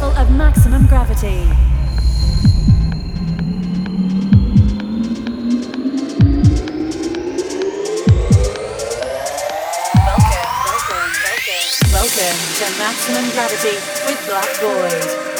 level of maximum gravity. Welcome to Maximum Gravity with Black Void.